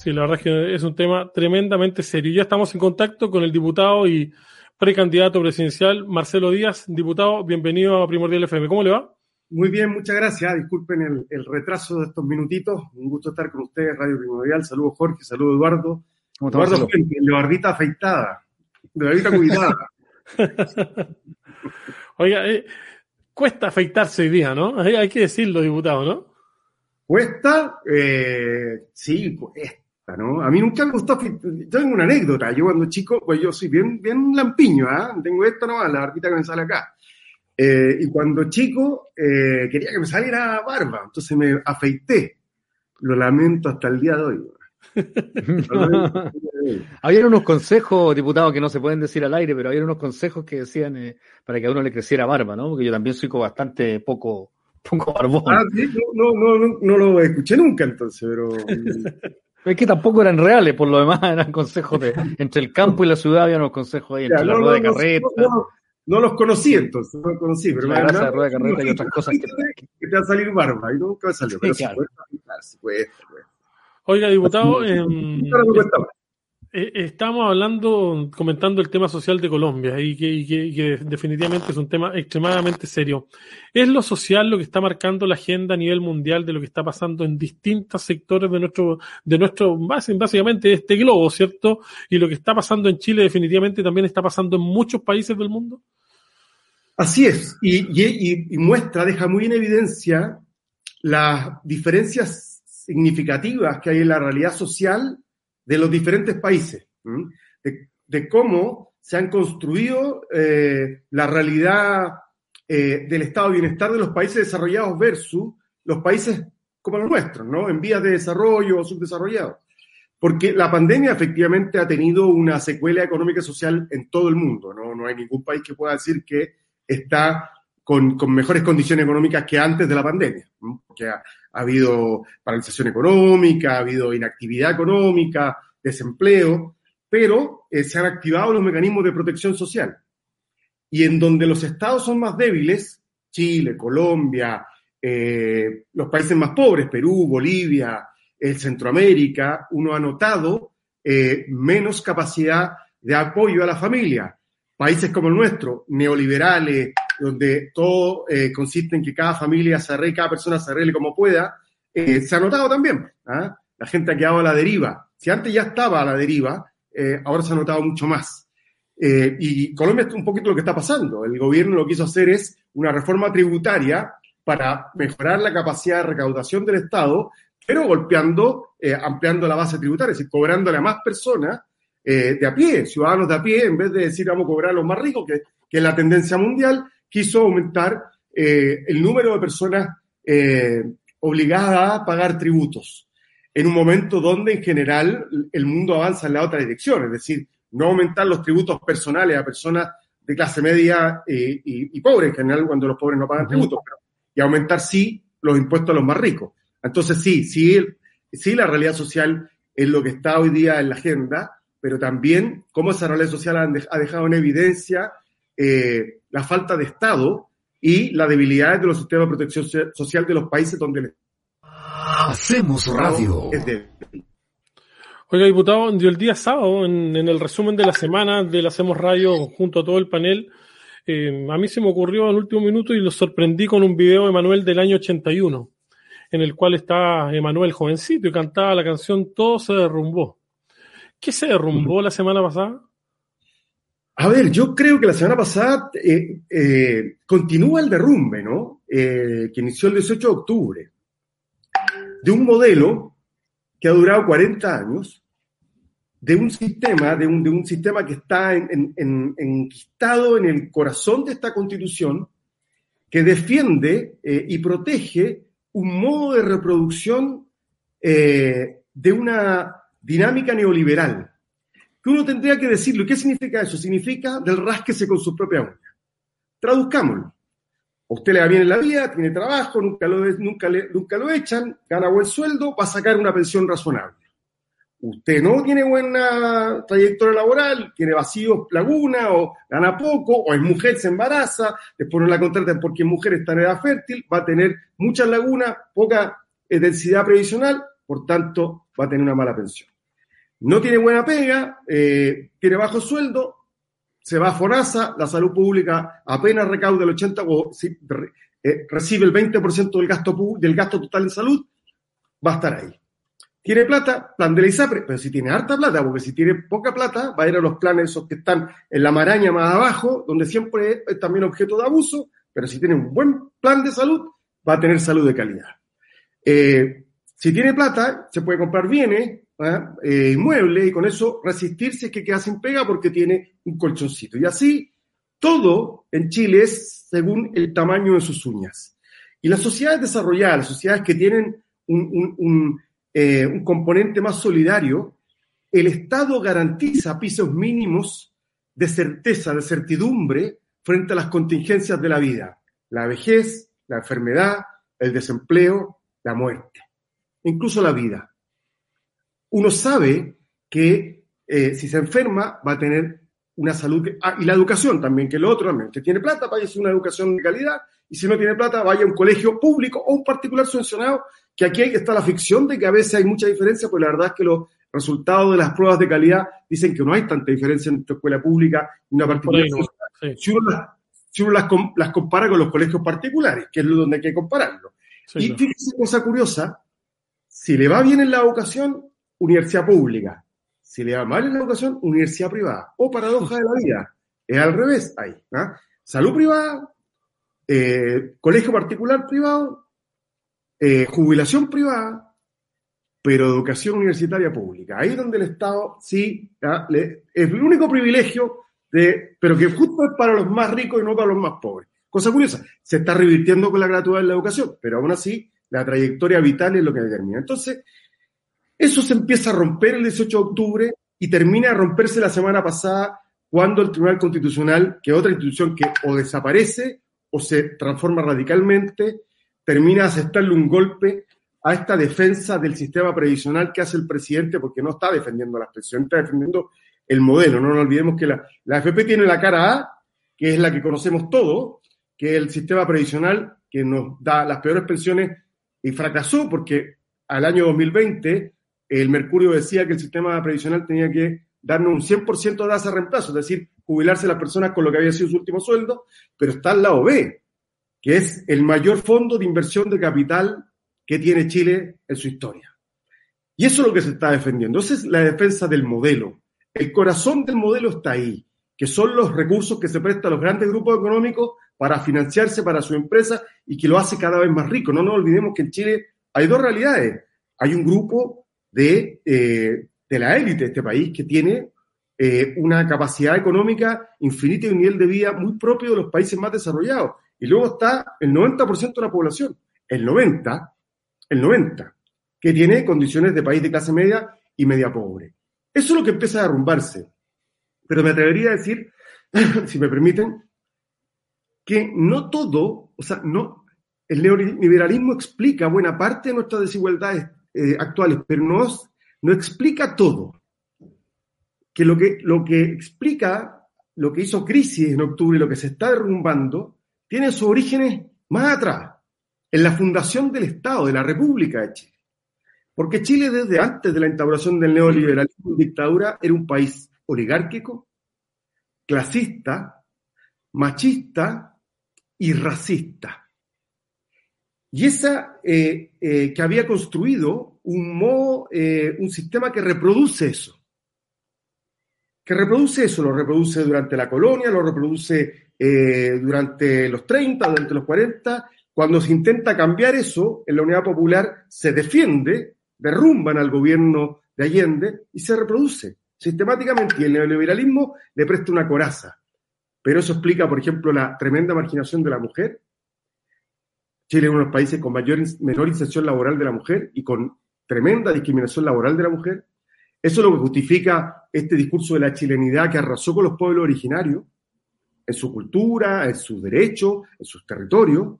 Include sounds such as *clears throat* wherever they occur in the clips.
Sí, la verdad es que es un tema tremendamente serio. Ya estamos en contacto con el diputado y precandidato presidencial Marcelo Díaz. Diputado, bienvenido a Primordial FM. ¿Cómo le va? Muy bien, muchas gracias. Disculpen el, retraso de estos minutitos. Un gusto estar con ustedes, Radio Primordial. Saludos Jorge, saludos Eduardo. Eduardo Fuente, Eduardita afeitada, Eduardita cuidada. *laughs* Oiga, eh, cuesta afeitarse hoy día, ¿no? Hay, que decirlo, diputado, ¿no? Cuesta, eh, sí, a mí nunca me gustó. Yo tengo una anécdota. Yo cuando chico, pues yo soy bien, bien lampiño, ¿ah? Tengo esto nomás, la barbita que me sale acá. Eh, y cuando chico eh, quería que me saliera barba, entonces me afeité. Lo lamento hasta el día de hoy. *laughs* había unos consejos, diputados, que no se pueden decir al aire, pero había unos consejos que decían eh, para que a uno le creciera barba, ¿no? Porque yo también soy bastante poco, poco barbón. Ah, no, no, no, no, lo escuché nunca entonces, pero... *laughs* Es que tampoco eran reales, por lo demás *laughs* eran consejos de entre el campo y la ciudad había unos consejos ahí, entre la rueda de carreta. No, los conocí entonces, no los conocí, pero la grasa de rueda de carreta y otras cosas que, que, te va a salir barba y nunca me salió, pero sí, claro. se puede, se puede, Oiga, diputado, eh, eh, estamos hablando, comentando el tema social de Colombia y que, definitivamente es un tema extremadamente serio. ¿Es lo social lo que está marcando la agenda a nivel mundial de lo que está pasando en distintos sectores de nuestro, de nuestro, básicamente este globo, ¿cierto? Y lo que está pasando en Chile definitivamente también está pasando en muchos países del mundo. Así es, y, y muestra, deja muy en evidencia las diferencias significativas que hay en la realidad social de los diferentes países, de, cómo se han construido eh, la realidad eh, del estado de bienestar de los países desarrollados versus los países como los nuestros, ¿no? En vías de desarrollo o subdesarrollados. Porque la pandemia efectivamente ha tenido una secuela económica y social en todo el mundo, ¿no? No hay ningún país que pueda decir que está con, mejores condiciones económicas que antes de la pandemia. Habido paralización económica, ha habido inactividad económica, desempleo, pero eh, se han activado los mecanismos de protección social. Y en donde los estados son más débiles, Chile, Colombia, eh, los países más pobres, Perú, Bolivia, el Centroamérica, uno ha notado eh, menos capacidad de apoyo a la familia. Países como el nuestro, neoliberales, donde todo eh, consiste en que cada familia se arregle, cada persona se arregle como pueda, eh, se ha notado también. ¿ah? La gente ha quedado a la deriva. Si antes ya estaba a la deriva, eh, ahora se ha notado mucho más. y Colombia es un poquito lo que está pasando. El gobierno lo que quiso hacer es una reforma tributaria para mejorar la capacidad de recaudación del Estado, pero golpeando, ampliando la base tributaria, es decir, cobrándole a más personas de a pie, ciudadanos de a pie, en vez de decir vamos a cobrar a los más ricos, que, que es la tendencia mundial, quiso aumentar eh, el número de personas eh, obligadas a pagar tributos en un momento donde en general el mundo avanza en la otra dirección, es decir, no aumentar los tributos personales a personas de clase media y, pobre, en general cuando los pobres no pagan tributos, y aumentar sí los impuestos a los más ricos. Entonces sí, sí, sí la realidad social es lo que está hoy día en la agenda, pero también cómo esa realidad social ha dejado en evidencia eh, la falta de Estado y la debilidad de los sistemas de protección social de los países donde Hacemos radio. Oiga, diputado, el día sábado, en, el resumen de la semana del Hacemos Radio junto a todo el panel, eh, a mí se me ocurrió en el último minuto y lo sorprendí con un video de Emanuel del año 81, en el cual está Emanuel jovencito y cantaba la canción Todo se derrumbó. ¿Qué se derrumbó la semana pasada? A ver, yo creo que la semana pasada eh, eh, continúa el derrumbe, ¿no? Eh, que inició el 18 de octubre, de un modelo que ha durado 40 años, de un sistema, de un, de un sistema que está en, en, enquistado en el corazón de esta constitución, que defiende y protege un modo de reproducción de una dinámica neoliberal, que uno tendría que decirlo. ¿Qué significa eso? Significa del rásquese con su propia uña. Traduzcámoslo. usted le va bien en la vida, tiene trabajo, nunca lo, nunca, nunca lo echan, gana buen sueldo, va a sacar una pensión razonable. Usted no tiene buena trayectoria laboral, tiene vacíos, laguna, o gana poco, o es mujer, se embaraza, después no la contratan porque es mujer, está en edad fértil, va a tener muchas lagunas, poca eh, densidad previsional, por tanto, va a tener una mala pensión. No tiene buena pega, eh, tiene bajo sueldo, se va a FONASA, la salud pública apenas recauda el 80% o eh, recibe el 20% del gasto, del gasto total de salud, va a estar ahí. Tiene plata, plan de la ISAPRE, pero si tiene harta plata, porque si tiene poca plata, va a ir a los planes esos que están en la maraña más abajo, donde siempre es también objeto de abuso, pero si tiene un buen plan de salud, va a tener salud de calidad. Eh, si tiene plata, se puede comprar bienes. Eh, inmuebles, y con eso resistirse es que queda sin pega porque tiene un colchoncito. Y así, todo en Chile es según el tamaño de sus uñas. Y las sociedades desarrolladas, las sociedades que tienen un, eh, un componente más solidario, el Estado garantiza pisos mínimos de certeza, de certidumbre frente a las contingencias de la vida, la vejez, la enfermedad, el desempleo, la muerte incluso la vida. Uno sabe que eh, si se enferma va a tener una salud, ah, y la educación también, que lo otro también, tiene plata, vaya a una educación de calidad, y si no tiene plata, vaya a un colegio público o un particular subvencionado, que aquí está la ficción de que a veces hay mucha diferencia, pues la verdad es que los resultados de las pruebas de calidad dicen que no hay tanta diferencia entre escuela pública y una particular. Si uno, las, compara con los colegios particulares, que es donde hay que compararlo. y fíjense cosa curiosa, si le va bien en la educación, universidad pública. Si le va mal en la educación, universidad privada. O paradoja de la vida. Es al revés ahí. ¿ah? Salud privada, eh, colegio particular privado, eh, jubilación privada, pero educación universitaria pública. Ahí es donde el Estado sí ¿ah? es el único privilegio, de, pero que justo es para los más ricos y no para los más pobres. Cosa curiosa, se está revirtiendo con la gratuidad en la educación, pero aún así la trayectoria vital es lo que determina. Entonces, eso se empieza a romper el 18 de octubre y termina a romperse la semana pasada cuando el Tribunal Constitucional, que es otra institución que o desaparece o se transforma radicalmente, termina aceptarle un golpe a esta defensa del sistema previsional que hace el presidente, porque no está defendiendo las pensiones, está defendiendo el modelo. No nos olvidemos que la, la AFP tiene la cara A, que es la que conocemos todos, que es el sistema previsional que nos da las peores pensiones y fracasó porque al año 2020 el Mercurio decía que el sistema previsional tenía que darnos un 100% de tasa de reemplazo, es decir, jubilarse las personas con lo que había sido su último sueldo, pero está al lado B, que es el mayor fondo de inversión de capital que tiene Chile en su historia. Y eso es lo que se está defendiendo. Esa es la defensa del modelo. El corazón del modelo está ahí, que son los recursos que se prestan a los grandes grupos económicos para financiarse para su empresa y que lo hace cada vez más rico. No nos olvidemos que en Chile hay dos realidades. Hay un grupo de, eh, de la élite de este país que tiene eh, una capacidad económica infinita y un nivel de vida muy propio de los países más desarrollados. Y luego está el 90% de la población, el 90%, el 90%, que tiene condiciones de país de clase media y media pobre. Eso es lo que empieza a derrumbarse. Pero me atrevería a decir, *laughs* si me permiten, que no todo, o sea, no, el neoliberalismo explica buena parte de nuestras desigualdades eh, actuales, pero no, no explica todo. Que lo, que lo que explica, lo que hizo crisis en octubre y lo que se está derrumbando, tiene sus orígenes más atrás, en la fundación del Estado, de la República de Chile. Porque Chile desde antes de la instauración del neoliberalismo y dictadura era un país oligárquico, clasista, machista y racista. Y esa eh, eh, que había construido un modo, eh, un sistema que reproduce eso. Que reproduce eso, lo reproduce durante la colonia, lo reproduce durante los 30, durante los 40. Cuando se intenta cambiar eso, en la Unidad Popular se defiende, derrumban al gobierno de Allende y se reproduce sistemáticamente. Y el neoliberalismo le presta una coraza. Pero eso explica, por ejemplo, la tremenda marginación de la mujer. Chile es uno de los países con mayor, menor inserción laboral de la mujer y con tremenda discriminación laboral de la mujer. Eso es lo que justifica este discurso de la chilenidad que arrasó con los pueblos originarios, en su cultura, en sus derechos, en sus territorios.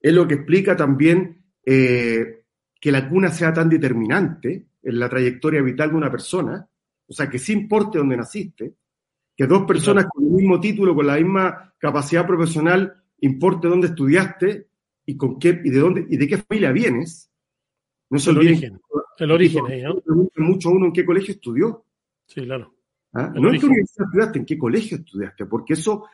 Es lo que explica también eh, que la cuna sea tan determinante en la trayectoria vital de una persona, o sea, que sí importe dónde naciste, que dos personas con el mismo título, con la misma capacidad profesional, importe dónde estudiaste y con qué y de dónde y de qué familia vienes. No se el origen, el origen, ¿no? mucho uno en qué colegio estudió. Sí, claro. ¿Ah? No en qué universidad estudiaste, en qué colegio estudiaste, porque eso,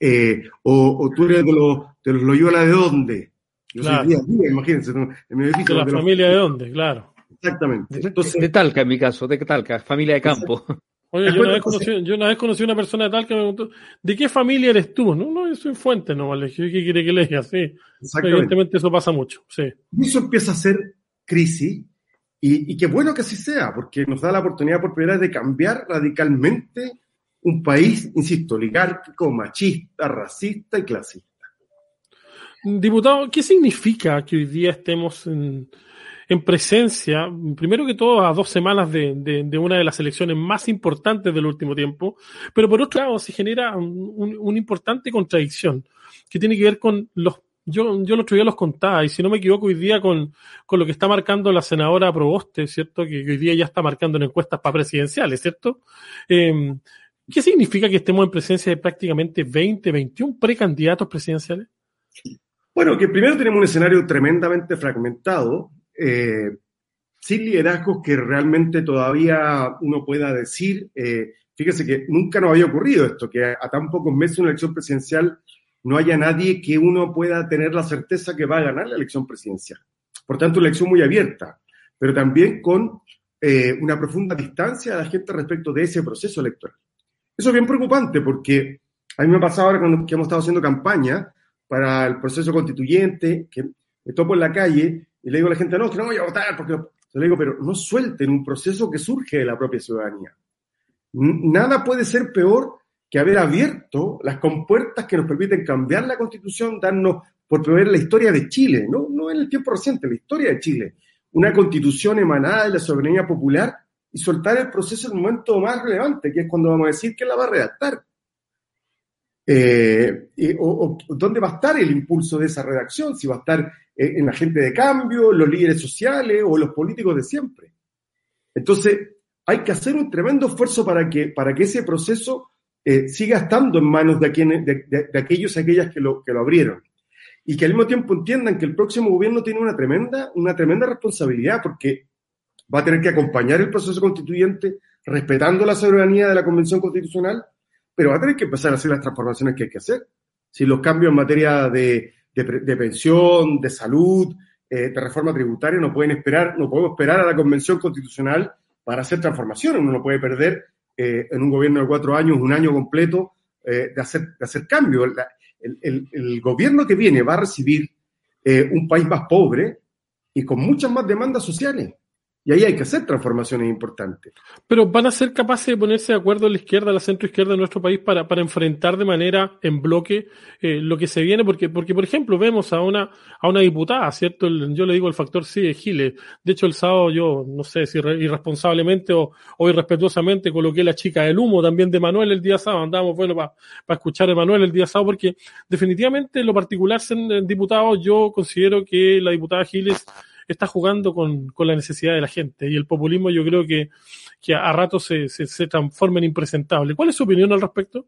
eh, o, tú eres de los, de los Loyola de dónde. Yo claro. soy día, imagínense, en mi edificio. De la familia de dónde, claro. Exactamente. Entonces, de, Talca, en mi caso, de Talca, familia de campo. Oye, yo una, vez conocí, yo una vez conocí a una persona de tal que me preguntó, ¿de qué familia eres tú? No, no, yo soy fuente, no, vale. ¿Qué quiere que le diga? Sí. Evidentemente eso pasa mucho, sí. Y eso empieza a ser crisis, y, y qué bueno que así sea, porque nos da la oportunidad por primera vez de cambiar radicalmente un país, insisto, oligárquico, machista, racista y clasista. Diputado, ¿qué significa que hoy día estemos en, en presencia, primero que todo, a dos semanas de, de, una de las elecciones más importantes del último tiempo, pero por otro lado se genera una importante contradicción que tiene que ver con los yo, yo el otro día los contaba, y si no me equivoco, hoy día con, con lo que está marcando la senadora Proboste, ¿cierto? Que, hoy día ya está marcando en encuestas para presidenciales, ¿cierto? Em, ¿Qué significa que estemos en presencia de prácticamente 20, 21 precandidatos presidenciales? Bueno, que primero tenemos un escenario tremendamente fragmentado, eh, sin liderazgos que realmente todavía uno pueda decir, eh, fíjese que nunca nos había ocurrido esto, que a, tan pocos meses de una elección presidencial no haya nadie que uno pueda tener la certeza que va a ganar la elección presidencial. Por tanto, una elección muy abierta, pero también con eh, una profunda distancia de la gente respecto de ese proceso electoral. Eso es bien preocupante porque a mí me ha pasado ahora cuando que hemos estado haciendo campaña para el proceso constituyente, que me topo en la calle y le digo a la gente, no, que no voy a votar, porque le digo, pero no suelten un proceso que surge de la propia ciudadanía. Nada puede ser peor que haber abierto las compuertas que nos permiten cambiar la constitución, darnos por primera la historia de Chile, no, no en el tiempo reciente, la historia de Chile, una constitución emanada de la soberanía popular y soltar el proceso en el momento más relevante, que es cuando vamos a decir que la va a redactar. Eh, o, dónde va a estar el impulso de esa redacción, si va a estar eh, en la gente de cambio, los líderes sociales o los políticos de siempre. Entonces, hay que hacer un tremendo esfuerzo para que, para que ese proceso eh, siga estando en manos de, quienes, de, aquellos y aquellas que lo, que lo abrieron. Y que al mismo tiempo entiendan que el próximo gobierno tiene una tremenda, una tremenda responsabilidad porque va a tener que acompañar el proceso constituyente respetando la soberanía de la Convención Constitucional, pero va a tener que empezar a hacer las transformaciones que hay que hacer. Si los cambios en materia de, de, pensión, de salud, eh, de reforma tributaria, no pueden esperar, no podemos esperar a la Convención Constitucional para hacer transformaciones. Uno no puede perder eh, en un gobierno de cuatro años un año completo eh, de, hacer, de hacer cambio. el, gobierno que viene va a recibir un país más pobre y con muchas más demandas sociales. Y ahí hay que hacer transformaciones importantes. Pero van a ser capaces de ponerse de acuerdo la izquierda, la centro izquierda de nuestro país para, para enfrentar de manera en bloque eh, lo que se viene, porque, porque por ejemplo vemos a una, a una diputada, ¿cierto? yo le digo el factor sí de Giles. De hecho, el sábado yo, no sé si irresponsablemente o, irrespetuosamente coloqué la chica del humo también de Manuel el día sábado. Andábamos, bueno, para escuchar a Manuel el día sábado, porque definitivamente en lo particular, en diputado, yo considero que la diputada Giles está jugando con, con, la necesidad de la gente y el populismo yo creo que, que a rato se, se, transforma en impresentable. ¿Cuál es su opinión al respecto?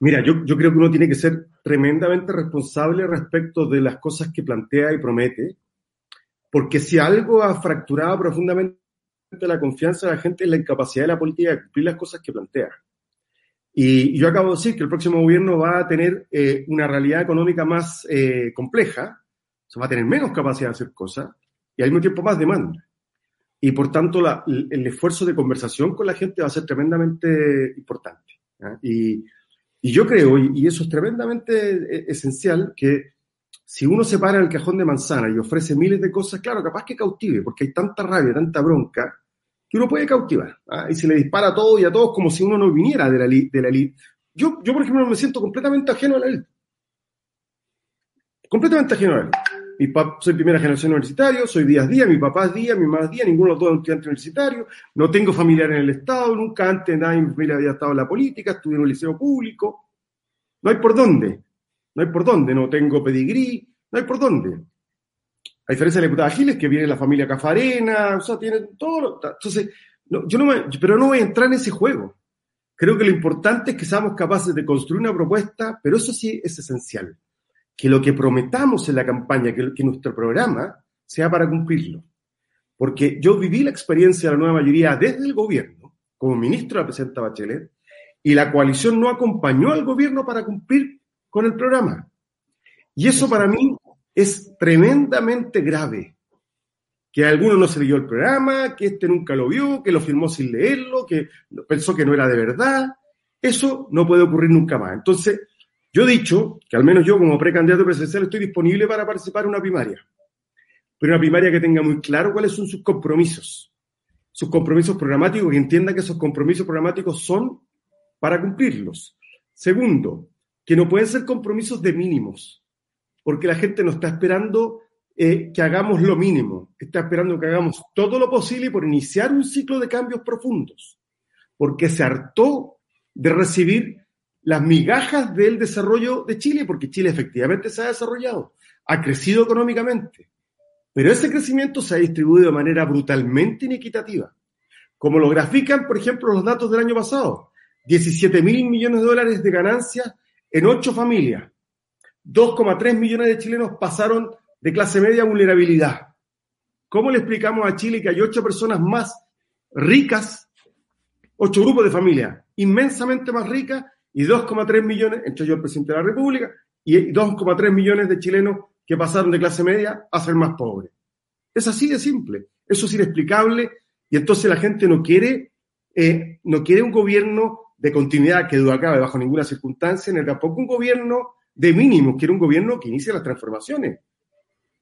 Mira, yo, yo creo que uno tiene que ser tremendamente responsable respecto de las cosas que plantea y promete, porque si algo ha fracturado profundamente la confianza de la gente es la incapacidad de la política de cumplir las cosas que plantea. Y yo acabo de decir que el próximo gobierno va a tener eh, una realidad económica más eh, compleja, o sea, va a tener menos capacidad de hacer cosas, y al mismo tiempo más demanda. Y por tanto, el, esfuerzo de conversación con la gente va a ser tremendamente importante. Y, yo creo, y, eso es tremendamente eh, esencial, que si uno se para en el cajón de manzana y ofrece miles de cosas, claro, capaz que cautive, porque hay tanta rabia, tanta bronca, que uno puede cautivar. ¿ah? Y se le dispara a todos y a todos como si uno no viniera de la, de la elite. Yo, yo, por ejemplo, me siento completamente ajeno a la elite. Completamente ajeno a la elite. Mi soy primera generación universitario, soy días día, mi papá es día, mi mamá es día, ninguno de los dos es estudiante universitario, no tengo familiar en el Estado, nunca antes nadie de mi familia había estado en la política, estudié en un liceo público. No hay por dónde, no hay por dónde, no tengo pedigrí, no hay por dónde. A diferencia de la diputada Giles, que viene de la familia Cafarena, o sea, tiene todo. Entonces, yo no pero no voy a entrar en ese juego. Creo que lo importante es que seamos capaces de construir una propuesta, pero eso sí es esencial. Que lo que prometamos en la campaña, que, nuestro programa, sea para cumplirlo. Porque yo viví la experiencia de la nueva mayoría desde el gobierno, como ministro de la presidenta Bachelet, y la coalición no acompañó al gobierno para cumplir con el programa. Y eso para mí es tremendamente grave que alguno no se leyó el programa, que este nunca lo vio, que lo firmó sin leerlo, que pensó que no era de verdad. Eso no puede ocurrir nunca más. Entonces, yo he dicho que al menos yo como precandidato presidencial estoy disponible para participar en una primaria, pero una primaria que tenga muy claro cuáles son sus compromisos, sus compromisos programáticos, que entienda que esos compromisos programáticos son para cumplirlos. Segundo, que no pueden ser compromisos de mínimos, porque la gente no está esperando eh, que hagamos lo mínimo, está esperando que hagamos todo lo posible por iniciar un ciclo de cambios profundos, porque se hartó de recibir las migajas del desarrollo de Chile, porque Chile efectivamente se ha desarrollado, ha crecido económicamente, pero ese crecimiento se ha distribuido de manera brutalmente inequitativa, como lo grafican, por ejemplo, los datos del año pasado, 17 mil millones de dólares de ganancias en ocho familias, 2,3 millones de chilenos pasaron de clase media vulnerabilidad. ¿Cómo le explicamos a Chile que hay ocho personas más ricas, ocho grupos de familia inmensamente más ricas y 2,3 millones, entre ellos el presidente de la República, y 2,3 millones de chilenos que pasaron de clase media a ser más pobres? Es así de simple, eso es inexplicable y entonces la gente no quiere, eh, no quiere un gobierno de continuidad que duda cabe bajo ninguna circunstancia, ni tampoco un gobierno de mínimos, quiere un gobierno que inicie las transformaciones.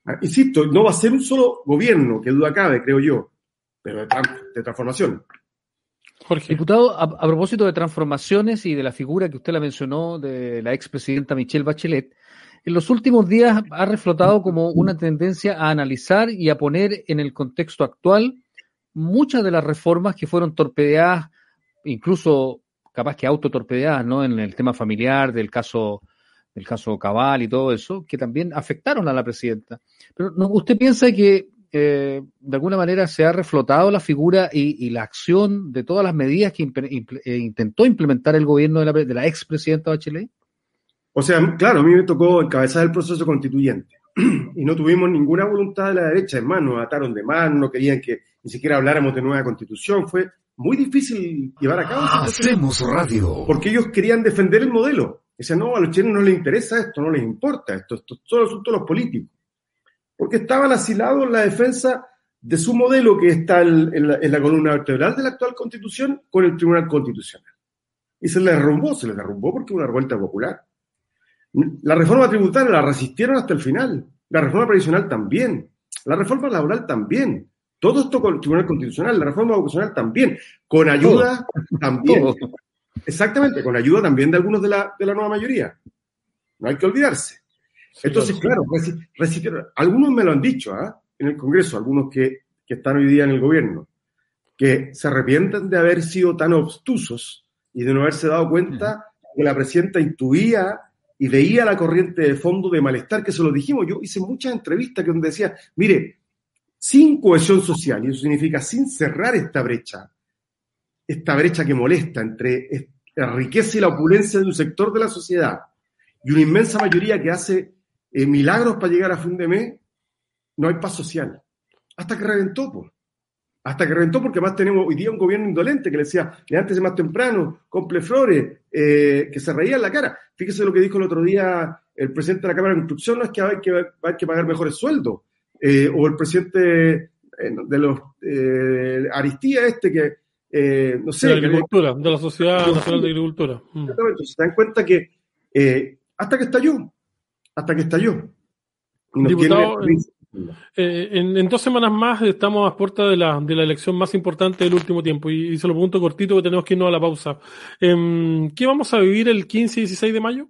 Ah, insisto, no va a ser un solo gobierno, que duda cabe, creo yo, pero de, transformación. Diputado, a, propósito de transformaciones y de la figura que usted la mencionó de la expresidenta Michelle Bachelet, en los últimos días ha reflotado como una tendencia a analizar y a poner en el contexto actual muchas de las reformas que fueron torpedeadas, incluso capaz que autotorpedeadas, ¿no? En el tema familiar, del caso el caso Cabal y todo eso, que también afectaron a la presidenta. Pero ¿usted piensa que eh, de alguna manera se ha reflotado la figura y, la acción de todas las medidas que eh, intentó implementar el gobierno de la, de la expresidenta Bachelet? O sea, claro, a mí me tocó encabezar el proceso constituyente *clears throat* y no tuvimos ninguna voluntad de la derecha, en mano, nos ataron de mano, no querían que ni siquiera habláramos de nueva constitución, fue muy difícil llevar a cabo. Hacemos radio. Porque ellos querían defender el modelo. Dicen, no, a los chilenos no les interesa esto, no les importa esto, esto solo asunto de los políticos. Porque estaban asilados en la defensa de su modelo que está en la, columna vertebral de la actual constitución con el Tribunal Constitucional. Y se les derrumbó, se les derrumbó porque una revuelta popular. La reforma tributaria la resistieron hasta el final. La reforma previsional también. La reforma laboral también. Todo esto con el Tribunal Constitucional, la reforma vocacional también. Con ayuda también. Exactamente, con ayuda también de algunos de la, de la nueva mayoría. No hay que olvidarse. Entonces, claro, resistieron. Algunos me lo han dicho ¿ah? en el Congreso, algunos que, que están hoy día en el gobierno, que se arrepienten de haber sido tan obtusos y de no haberse dado cuenta que la presidenta intuía y veía la corriente de fondo de malestar, que se lo dijimos. Yo hice muchas entrevistas que donde decía, mire, sin cohesión social, y eso significa sin cerrar esta brecha, esta brecha que molesta entre la riqueza y la opulencia de un sector de la sociedad y una inmensa mayoría que hace eh, milagros para llegar a fin de mes, no hay paz social. Hasta que reventó, pues. Hasta que reventó porque más tenemos hoy día un gobierno indolente que le decía, levántese más temprano, comple flores, eh, que se reía en la cara. Fíjese lo que dijo el otro día el presidente de la Cámara de Construcción, no es que hay que, hay que pagar mejores sueldos. Eh, o el presidente de los Aristía este que eh, no sé. De la agricultura, de la Sociedad Nacional de Agricultura. Mm. Exactamente, se dan cuenta que eh, hasta que estalló, hasta que estalló. Diputado, eh, en, dos semanas más estamos a puerta de la, de la elección más importante del último tiempo y, se lo pregunto cortito que tenemos que irnos a la pausa. Em, ¿Qué vamos a vivir el 15 y 16 de mayo?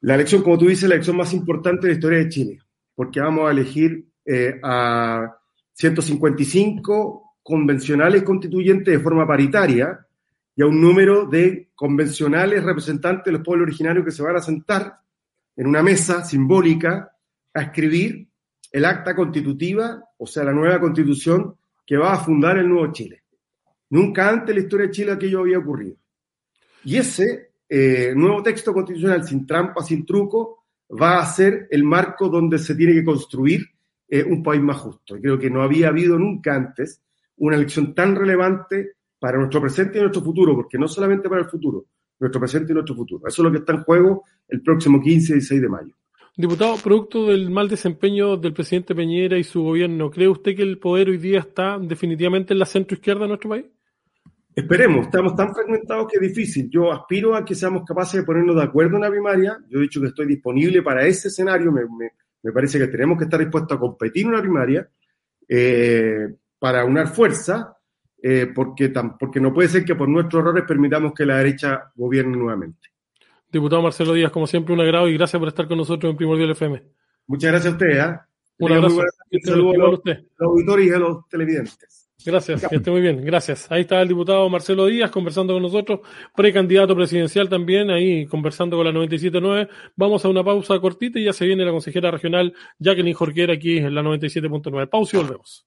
La elección, como tú dices, la elección más importante de la historia de Chile porque vamos a elegir eh, a 155 convencionales constituyentes de forma paritaria y a un número de convencionales representantes de los pueblos originarios que se van a sentar en una mesa simbólica a escribir el acta constitutiva, o sea, la nueva constitución que va a fundar el nuevo Chile. Nunca antes en la historia de Chile aquello había ocurrido. Y ese eh, nuevo texto constitucional, sin trampa, sin truco, va a ser el marco donde se tiene que construir eh, un país más justo. Y creo que no había habido nunca antes una elección tan relevante para nuestro presente y nuestro futuro, porque no solamente para el futuro, nuestro presente y nuestro futuro. Eso es lo que está en juego el próximo 15 y 16 de mayo. Diputado, producto del mal desempeño del presidente Peñera y su gobierno, ¿cree usted que el poder hoy día está definitivamente en la centro izquierda de nuestro país? Esperemos, estamos tan fragmentados que es difícil. Yo aspiro a que seamos capaces de ponernos de acuerdo en la primaria. Yo he dicho que estoy disponible para ese escenario. Me, me, parece que tenemos que estar dispuestos a competir en una primaria eh, para unar fuerza, eh, porque, porque no puede ser que por nuestros errores permitamos que la derecha gobierne nuevamente. Diputado Marcelo Díaz, como siempre, un agrado y gracias por estar con nosotros en Primordial FM. Muchas gracias a usted. ¿eh? Un abrazo. Un saludo a los auditores y a los televidentes. Gracias, que esté muy bien, gracias. Ahí está el diputado Marcelo Díaz conversando con nosotros, precandidato presidencial también, ahí conversando con la 97.9. Vamos a una pausa cortita y ya se viene la consejera regional Jacqueline Jorquera aquí en la 97.9. Pausa y volvemos.